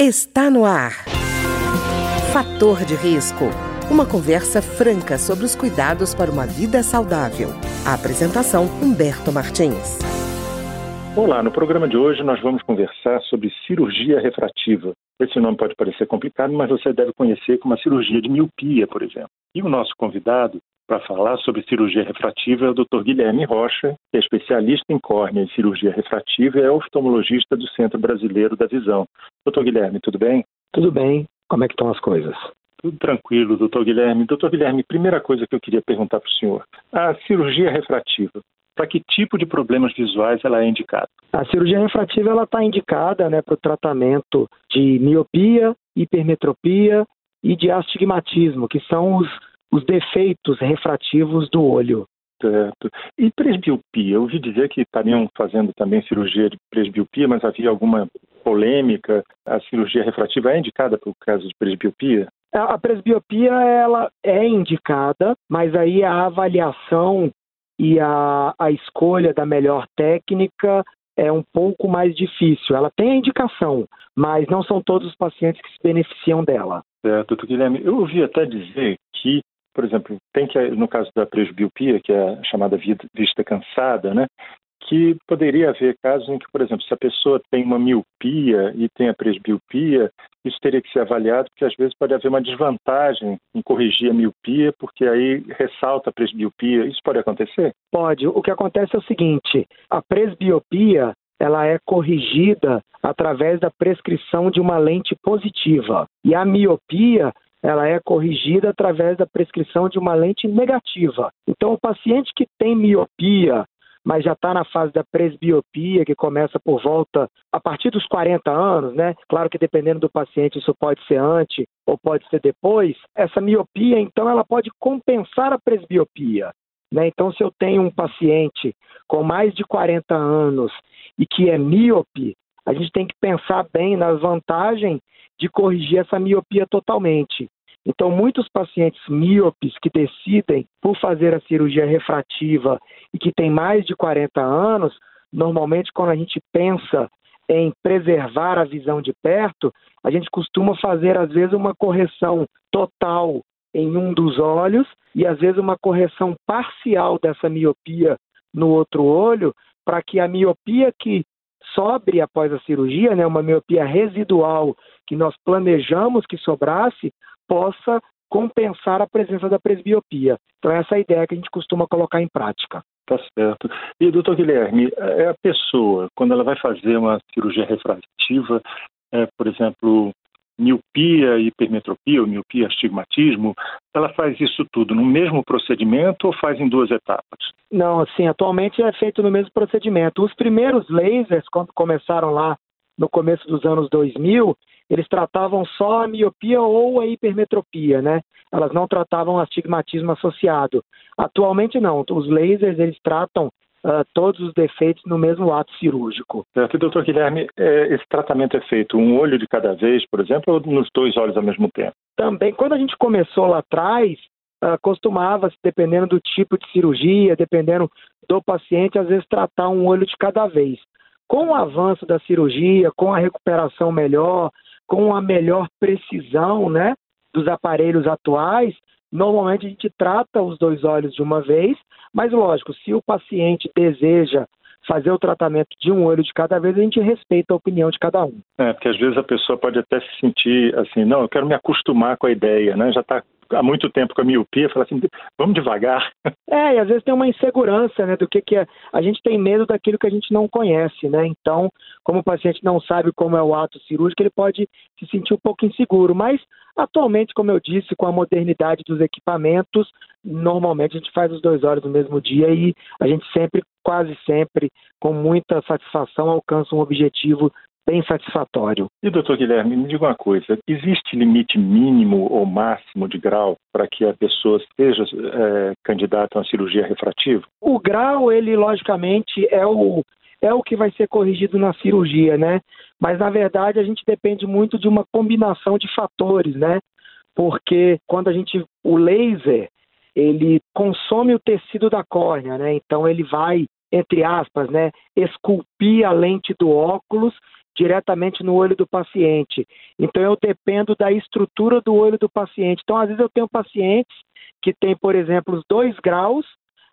Está no ar. Fator de risco. Uma conversa franca sobre os cuidados para uma vida saudável. A apresentação Humberto Martins. Olá, no programa de hoje nós vamos conversar sobre cirurgia refrativa. Esse nome pode parecer complicado, mas você deve conhecer como a cirurgia de miopia, por exemplo. E o nosso convidado para falar sobre cirurgia refrativa é o Dr. Guilherme Rocha, que é especialista em córnea e cirurgia refrativa e é oftalmologista do Centro Brasileiro da Visão. Doutor Guilherme, tudo bem? Tudo bem. Como é que estão as coisas? Tudo tranquilo, doutor Guilherme. Doutor Guilherme, primeira coisa que eu queria perguntar para o senhor. A cirurgia refrativa, para que tipo de problemas visuais ela é indicada? A cirurgia refrativa ela está indicada né, para o tratamento de miopia, hipermetropia e de astigmatismo, que são os os defeitos refrativos do olho. Certo. E presbiopia? Eu ouvi dizer que estariam fazendo também cirurgia de presbiopia, mas havia alguma polêmica. A cirurgia refrativa é indicada para o caso de presbiopia? A presbiopia ela é indicada, mas aí a avaliação e a, a escolha da melhor técnica é um pouco mais difícil. Ela tem a indicação, mas não são todos os pacientes que se beneficiam dela. Certo, doutor Guilherme. Eu ouvi até dizer que por exemplo, tem que, no caso da presbiopia, que é a chamada vista cansada, né, que poderia haver casos em que, por exemplo, se a pessoa tem uma miopia e tem a presbiopia, isso teria que ser avaliado, porque às vezes pode haver uma desvantagem em corrigir a miopia, porque aí ressalta a presbiopia. Isso pode acontecer? Pode. O que acontece é o seguinte: a presbiopia ela é corrigida através da prescrição de uma lente positiva e a miopia ela é corrigida através da prescrição de uma lente negativa. Então, o paciente que tem miopia, mas já está na fase da presbiopia, que começa por volta a partir dos 40 anos, né? Claro que dependendo do paciente, isso pode ser antes ou pode ser depois. Essa miopia, então, ela pode compensar a presbiopia. Né? Então, se eu tenho um paciente com mais de 40 anos e que é míope, a gente tem que pensar bem nas vantagens de corrigir essa miopia totalmente. Então, muitos pacientes míopes que decidem por fazer a cirurgia refrativa e que têm mais de 40 anos, normalmente quando a gente pensa em preservar a visão de perto, a gente costuma fazer às vezes uma correção total em um dos olhos e às vezes uma correção parcial dessa miopia no outro olho, para que a miopia que sobre após a cirurgia, né, uma miopia residual que nós planejamos que sobrasse, possa compensar a presença da presbiopia. Então, essa é a ideia que a gente costuma colocar em prática. Tá certo. E, doutor Guilherme, é a pessoa, quando ela vai fazer uma cirurgia refrativa, é, por exemplo, miopia, hipermetropia, ou miopia, astigmatismo, ela faz isso tudo no mesmo procedimento ou faz em duas etapas? Não, assim, atualmente é feito no mesmo procedimento. Os primeiros lasers, quando começaram lá no começo dos anos 2000, eles tratavam só a miopia ou a hipermetropia, né? Elas não tratavam astigmatismo associado. Atualmente não, os lasers eles tratam uh, todos os defeitos no mesmo ato cirúrgico. Certo. doutor Guilherme, é, esse tratamento é feito um olho de cada vez, por exemplo, ou nos dois olhos ao mesmo tempo? Também, quando a gente começou lá atrás, uh, costumava-se, dependendo do tipo de cirurgia, dependendo do paciente, às vezes tratar um olho de cada vez. Com o avanço da cirurgia, com a recuperação melhor, com a melhor precisão né, dos aparelhos atuais, Normalmente a gente trata os dois olhos de uma vez, mas lógico, se o paciente deseja fazer o tratamento de um olho de cada vez, a gente respeita a opinião de cada um. É, porque às vezes a pessoa pode até se sentir assim, não, eu quero me acostumar com a ideia, né? Já está há muito tempo com a miopia, fala assim, vamos devagar. É, e às vezes tem uma insegurança, né, do que que é. A gente tem medo daquilo que a gente não conhece, né? Então, como o paciente não sabe como é o ato cirúrgico, ele pode se sentir um pouco inseguro, mas atualmente, como eu disse, com a modernidade dos equipamentos, normalmente a gente faz os dois olhos no mesmo dia e a gente sempre, quase sempre, com muita satisfação, alcança um objetivo bem satisfatório. E, doutor Guilherme, me diga uma coisa: existe limite mínimo ou máximo de grau para que a pessoa seja é, candidata a uma cirurgia refrativa? O grau, ele, logicamente, é o, é o que vai ser corrigido na cirurgia, né? Mas, na verdade, a gente depende muito de uma combinação de fatores, né? Porque quando a gente. O laser, ele consome o tecido da córnea, né? Então, ele vai entre aspas, né, esculpir a lente do óculos diretamente no olho do paciente. Então eu dependo da estrutura do olho do paciente. Então, às vezes, eu tenho pacientes que têm, por exemplo, os dois graus,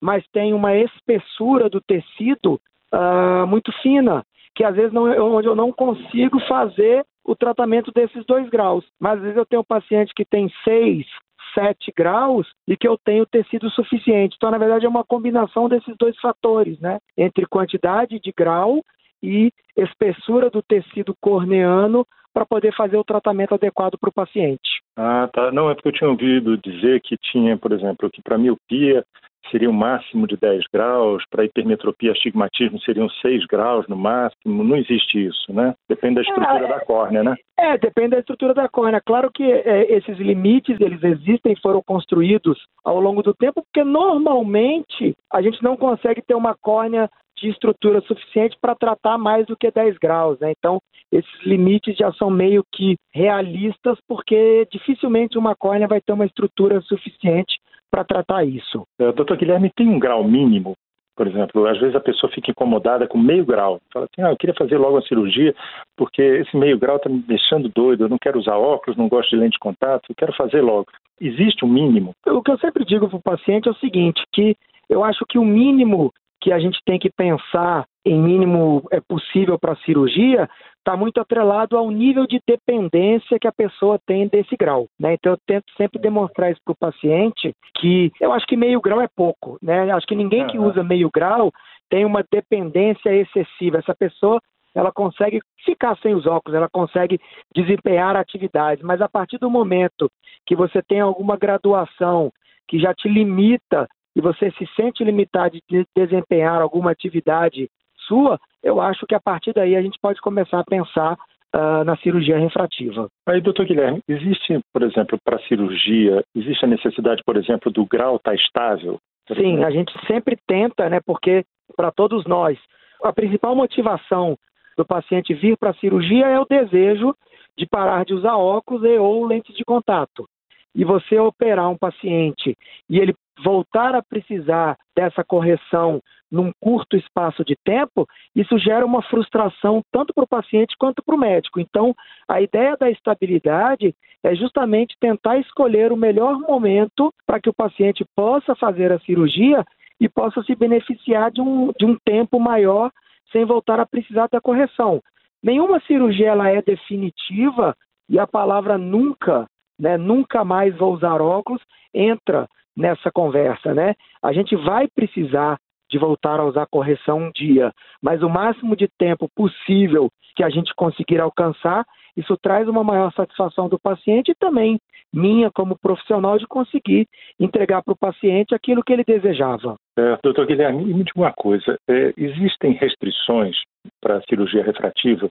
mas tem uma espessura do tecido uh, muito fina, que às vezes não, onde eu não consigo fazer o tratamento desses dois graus. Mas às vezes eu tenho um paciente que tem seis, 7 graus e que eu tenho tecido suficiente. Então, na verdade, é uma combinação desses dois fatores, né? Entre quantidade de grau e espessura do tecido corneano para poder fazer o tratamento adequado para o paciente. Ah, tá. Não, é porque eu tinha ouvido dizer que tinha, por exemplo, que para miopia seria um máximo de 10 graus, para hipermetropia, astigmatismo seriam 6 graus no máximo. Não existe isso, né? Depende da estrutura é, da córnea, né? É, depende da estrutura da córnea. Claro que é, esses limites, eles existem, foram construídos ao longo do tempo, porque normalmente a gente não consegue ter uma córnea de estrutura suficiente para tratar mais do que 10 graus, né? Então, esses limites já são meio que realistas, porque dificilmente uma córnea vai ter uma estrutura suficiente para tratar isso. É, doutor Guilherme, tem um grau mínimo? Por exemplo, às vezes a pessoa fica incomodada com meio grau. Fala assim, ah, eu queria fazer logo a cirurgia porque esse meio grau está me deixando doido, eu não quero usar óculos, não gosto de lente de contato, eu quero fazer logo. Existe um mínimo? O que eu sempre digo para o paciente é o seguinte, que eu acho que o mínimo que a gente tem que pensar em mínimo é possível para a cirurgia está muito atrelado ao nível de dependência que a pessoa tem desse grau. Né? Então eu tento sempre demonstrar isso para o paciente que eu acho que meio grau é pouco. Né? Acho que ninguém que usa meio grau tem uma dependência excessiva. Essa pessoa ela consegue ficar sem os óculos, ela consegue desempenhar atividades, mas a partir do momento que você tem alguma graduação que já te limita e você se sente limitado de desempenhar alguma atividade sua, eu acho que a partir daí a gente pode começar a pensar uh, na cirurgia refrativa. Aí, doutor Guilherme, existe, por exemplo, para cirurgia, existe a necessidade, por exemplo, do grau estar tá estável? Sim, exemplo? a gente sempre tenta, né, porque para todos nós, a principal motivação do paciente vir para a cirurgia é o desejo de parar de usar óculos e ou lentes de contato. E você operar um paciente e ele voltar a precisar dessa correção num curto espaço de tempo, isso gera uma frustração tanto para o paciente quanto para o médico. Então, a ideia da estabilidade é justamente tentar escolher o melhor momento para que o paciente possa fazer a cirurgia e possa se beneficiar de um, de um tempo maior sem voltar a precisar da correção. Nenhuma cirurgia ela é definitiva e a palavra nunca, né, nunca mais vou usar óculos, entra nessa conversa, né? A gente vai precisar de voltar a usar correção um dia, mas o máximo de tempo possível que a gente conseguir alcançar, isso traz uma maior satisfação do paciente e também minha como profissional de conseguir entregar para o paciente aquilo que ele desejava. É, doutor Guilherme, me diga uma coisa: é, existem restrições para a cirurgia refrativa?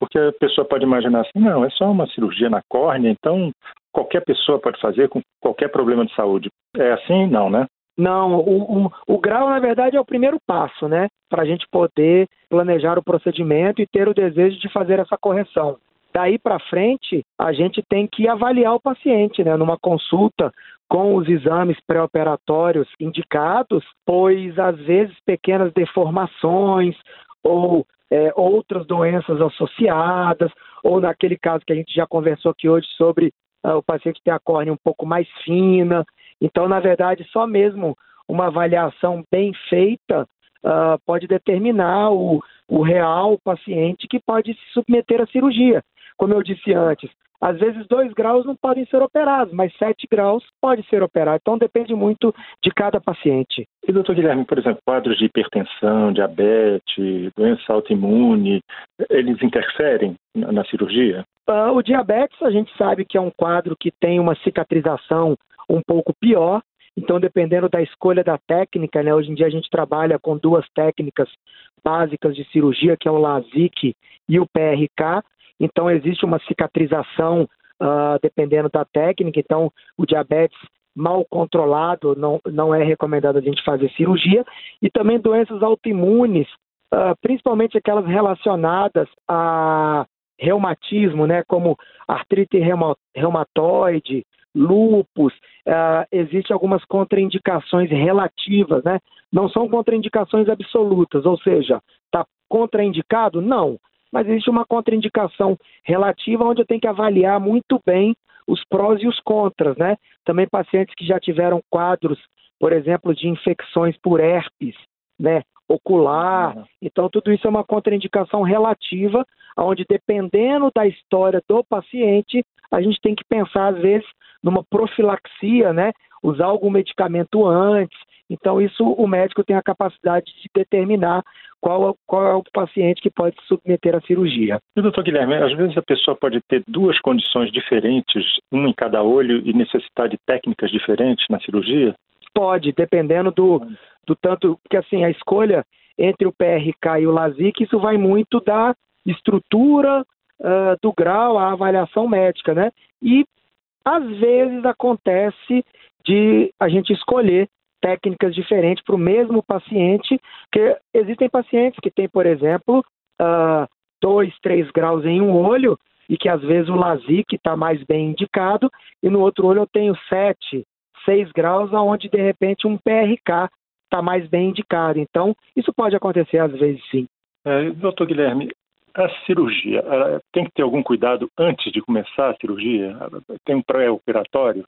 Porque a pessoa pode imaginar assim, não, é só uma cirurgia na córnea, então qualquer pessoa pode fazer com qualquer problema de saúde. É assim? Não, né? Não, o, o, o grau, na verdade, é o primeiro passo, né? Para a gente poder planejar o procedimento e ter o desejo de fazer essa correção. Daí para frente, a gente tem que avaliar o paciente, né? Numa consulta com os exames pré-operatórios indicados, pois às vezes pequenas deformações ou é, outras doenças associadas, ou naquele caso que a gente já conversou aqui hoje sobre uh, o paciente ter a córnea um pouco mais fina. Então, na verdade, só mesmo uma avaliação bem feita uh, pode determinar o, o real paciente que pode se submeter à cirurgia. Como eu disse antes, às vezes dois graus não podem ser operados, mas sete graus pode ser operado. Então depende muito de cada paciente. E doutor Guilherme, por exemplo, quadros de hipertensão, diabetes, doença autoimune, eles interferem na cirurgia? Uh, o diabetes a gente sabe que é um quadro que tem uma cicatrização um pouco pior. Então, dependendo da escolha da técnica, né, hoje em dia a gente trabalha com duas técnicas básicas de cirurgia, que é o LASIK e o PRK. Então, existe uma cicatrização uh, dependendo da técnica. Então, o diabetes mal controlado não, não é recomendado a gente fazer cirurgia. E também doenças autoimunes, uh, principalmente aquelas relacionadas a reumatismo, né, como artrite reumatoide, lupus, uh, existem algumas contraindicações relativas, né? Não são contraindicações absolutas, ou seja, está contraindicado? Não. Mas existe uma contraindicação relativa onde eu tenho que avaliar muito bem os prós e os contras, né? Também pacientes que já tiveram quadros, por exemplo, de infecções por herpes, né? Ocular. Uhum. Então, tudo isso é uma contraindicação relativa, onde dependendo da história do paciente, a gente tem que pensar, às vezes, numa profilaxia, né? Usar algum medicamento antes. Então, isso o médico tem a capacidade de determinar qual, qual é o paciente que pode se submeter à cirurgia. E, doutor Guilherme, às vezes a pessoa pode ter duas condições diferentes, uma em cada olho, e necessitar de técnicas diferentes na cirurgia? Pode, dependendo do, do tanto. Porque, assim, a escolha entre o PRK e o LASIK, isso vai muito da estrutura, uh, do grau, a avaliação médica, né? E às vezes acontece de a gente escolher técnicas diferentes para o mesmo paciente, que existem pacientes que têm, por exemplo, uh, dois, três graus em um olho e que às vezes o LASIK está mais bem indicado e no outro olho eu tenho sete, seis graus, aonde de repente um PRK está mais bem indicado. Então, isso pode acontecer às vezes sim. É, doutor Guilherme, a cirurgia, tem que ter algum cuidado antes de começar a cirurgia? Tem um pré-operatório?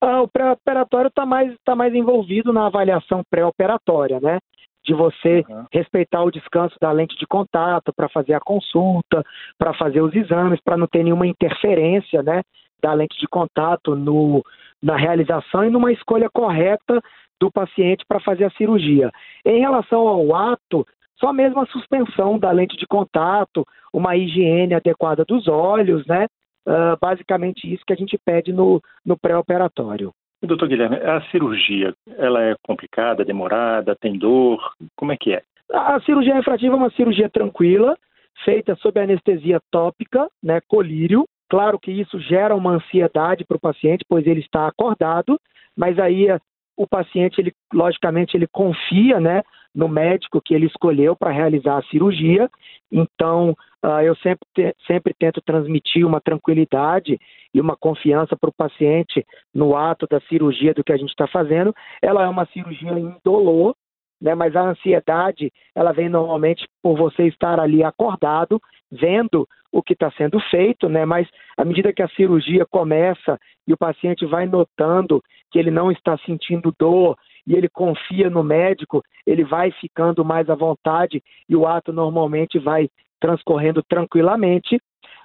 Ah, o pré-operatório está mais, tá mais envolvido na avaliação pré-operatória, né? De você uhum. respeitar o descanso da lente de contato para fazer a consulta, para fazer os exames, para não ter nenhuma interferência, né? Da lente de contato no, na realização e numa escolha correta do paciente para fazer a cirurgia. Em relação ao ato, só mesmo a suspensão da lente de contato, uma higiene adequada dos olhos, né? Uh, basicamente isso que a gente pede no, no pré-operatório. Doutor Guilherme, a cirurgia, ela é complicada, demorada, tem dor? Como é que é? A cirurgia refrativa é uma cirurgia tranquila, feita sob anestesia tópica, né, colírio. Claro que isso gera uma ansiedade para o paciente, pois ele está acordado, mas aí o paciente, ele, logicamente, ele confia né, no médico que ele escolheu para realizar a cirurgia. Então, uh, eu sempre, te, sempre tento transmitir uma tranquilidade e uma confiança para o paciente no ato da cirurgia do que a gente está fazendo. Ela é uma cirurgia indolor, né, mas a ansiedade ela vem normalmente por você estar ali acordado, vendo o que está sendo feito, né, mas à medida que a cirurgia começa e o paciente vai notando que ele não está sentindo dor e ele confia no médico, ele vai ficando mais à vontade e o ato normalmente vai transcorrendo tranquilamente.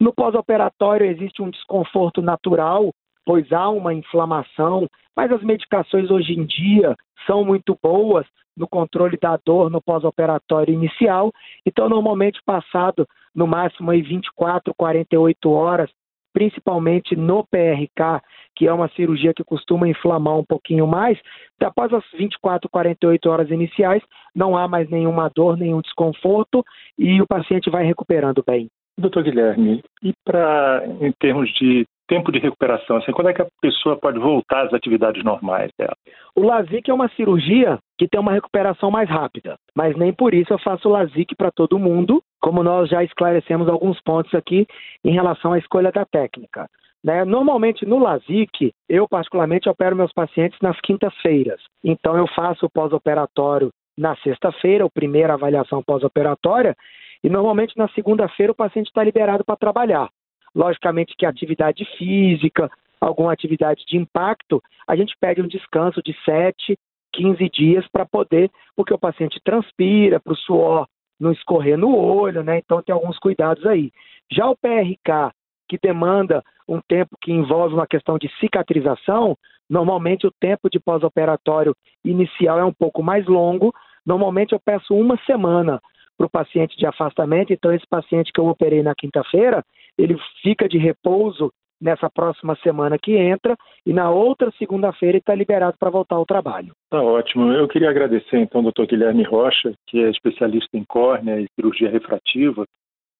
No pós-operatório existe um desconforto natural, pois há uma inflamação, mas as medicações hoje em dia são muito boas no controle da dor no pós-operatório inicial. Então, normalmente, passado no máximo aí 24, 48 horas, principalmente no PRK, que é uma cirurgia que costuma inflamar um pouquinho mais, após as 24, 48 horas iniciais, não há mais nenhuma dor, nenhum desconforto e o paciente vai recuperando bem. Doutor Guilherme, e para em termos de tempo de recuperação? Assim, quando é que a pessoa pode voltar às atividades normais dela? O LASIK é uma cirurgia que tem uma recuperação mais rápida, mas nem por isso eu faço LASIK para todo mundo, como nós já esclarecemos alguns pontos aqui em relação à escolha da técnica. Né? Normalmente no LASIK, eu particularmente opero meus pacientes nas quintas-feiras. Então eu faço o pós-operatório na sexta-feira, a primeira avaliação pós-operatória, e normalmente na segunda-feira o paciente está liberado para trabalhar. Logicamente que atividade física, alguma atividade de impacto, a gente pede um descanso de 7, 15 dias para poder, porque o paciente transpira, para o suor não escorrer no olho, né? Então tem alguns cuidados aí. Já o PRK, que demanda um tempo que envolve uma questão de cicatrização, normalmente o tempo de pós-operatório inicial é um pouco mais longo. Normalmente eu peço uma semana para o paciente de afastamento. Então, esse paciente que eu operei na quinta-feira, ele fica de repouso nessa próxima semana que entra e na outra segunda-feira está liberado para voltar ao trabalho. Tá ótimo. Eu queria agradecer então ao doutor Guilherme Rocha, que é especialista em córnea e cirurgia refrativa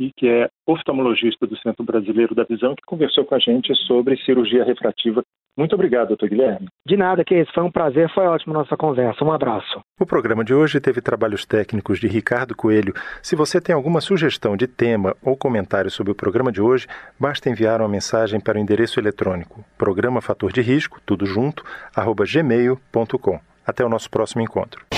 e que é oftalmologista do Centro Brasileiro da Visão, que conversou com a gente sobre cirurgia refrativa muito obrigado, doutor Guilherme. De nada, que isso. Foi um prazer, foi ótimo nossa conversa. Um abraço. O programa de hoje teve trabalhos técnicos de Ricardo Coelho. Se você tem alguma sugestão de tema ou comentário sobre o programa de hoje, basta enviar uma mensagem para o endereço eletrônico programa fator de risco, tudo junto, arroba gmail.com. Até o nosso próximo encontro.